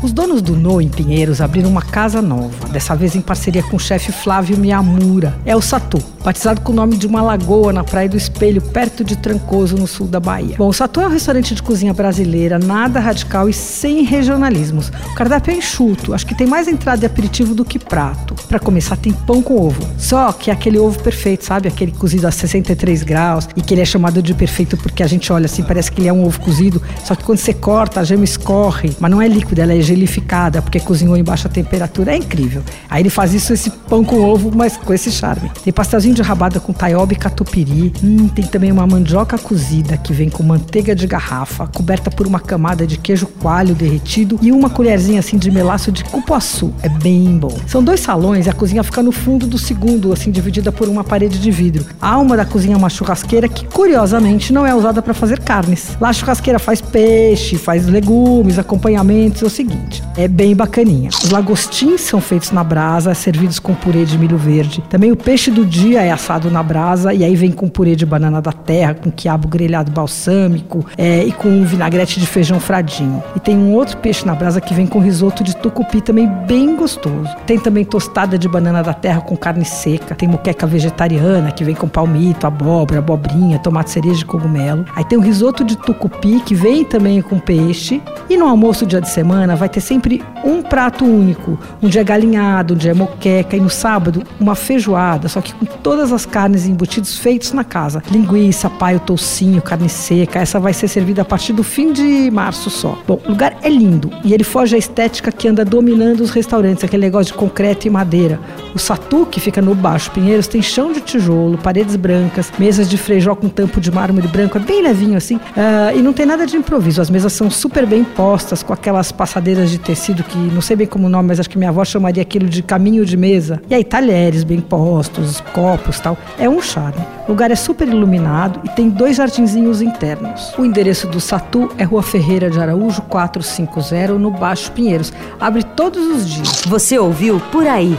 Os donos do No em Pinheiros abriram uma casa nova, dessa vez em parceria com o chefe Flávio Miyamura. É o Satu, batizado com o nome de uma lagoa na Praia do Espelho, perto de Trancoso, no sul da Bahia. Bom, o Satu é um restaurante de cozinha brasileira, nada radical e sem regionalismos. O cardápio é enxuto, acho que tem mais entrada e aperitivo do que prato. Para começar, tem pão com ovo. Só que é aquele ovo perfeito, sabe? Aquele cozido a 63 graus e que ele é chamado de perfeito porque a gente olha assim, parece que ele é um ovo cozido, só que quando você corta, a gema escorre, mas não é líquida, ela é gelificada porque cozinhou em baixa temperatura. É incrível. Aí ele faz isso, esse pão com ovo, mas com esse charme. Tem pastelzinho de rabada com taioba e catupiry. Hum, tem também uma mandioca cozida que vem com manteiga de garrafa, coberta por uma camada de queijo coalho derretido e uma colherzinha assim de melaço de cupuaçu. É bem bom. São dois salões e a cozinha fica no fundo do segundo, assim, dividida por uma parede de vidro. A alma da cozinha é uma churrasqueira que, curiosamente, não é usada para fazer carnes. Lá a churrasqueira faz peixe, faz legumes, acompanhamentos. É o seguinte, é bem bacaninha. Os lagostins são feitos na brasa, servidos com purê de milho verde. Também o peixe do dia é assado na brasa e aí vem com purê de banana da terra, com quiabo grelhado balsâmico é, e com um vinagrete de feijão fradinho. E tem um outro peixe na brasa que vem com risoto de tucupi também bem gostoso. Tem também tostada de banana da terra com carne seca. Tem moqueca vegetariana que vem com palmito, abóbora, abobrinha, tomate cereja e cogumelo. Aí tem o risoto de tucupi que vem também com peixe. E no almoço dia de semana vai ter sempre um prato único. Um dia galinhado, um dia moqueca e no sábado uma feijoada, só que com todas as carnes e embutidos feitos na casa. Linguiça, paio, toucinho, carne seca. Essa vai ser servida a partir do fim de março só. Bom, o lugar é lindo e ele foge à estética que anda dominando os restaurantes, aquele negócio de concreto e madeira. O Satu, que fica no Baixo Pinheiros, tem chão de tijolo, paredes brancas, mesas de frejó com tampo de mármore branco, é bem levinho assim, uh, e não tem nada de improviso. As mesas são super bem postas, com aquelas passadeiras de tecido que não sei bem como o nome, mas acho que minha avó chamaria aquilo de caminho de mesa. E aí, talheres bem postos, copos tal. É um charme. O lugar é super iluminado e tem dois jardinzinhos internos. O endereço do Satu é Rua Ferreira de Araújo 450, no Baixo Pinheiros. Abre todos os dias. Você ouviu Por Aí.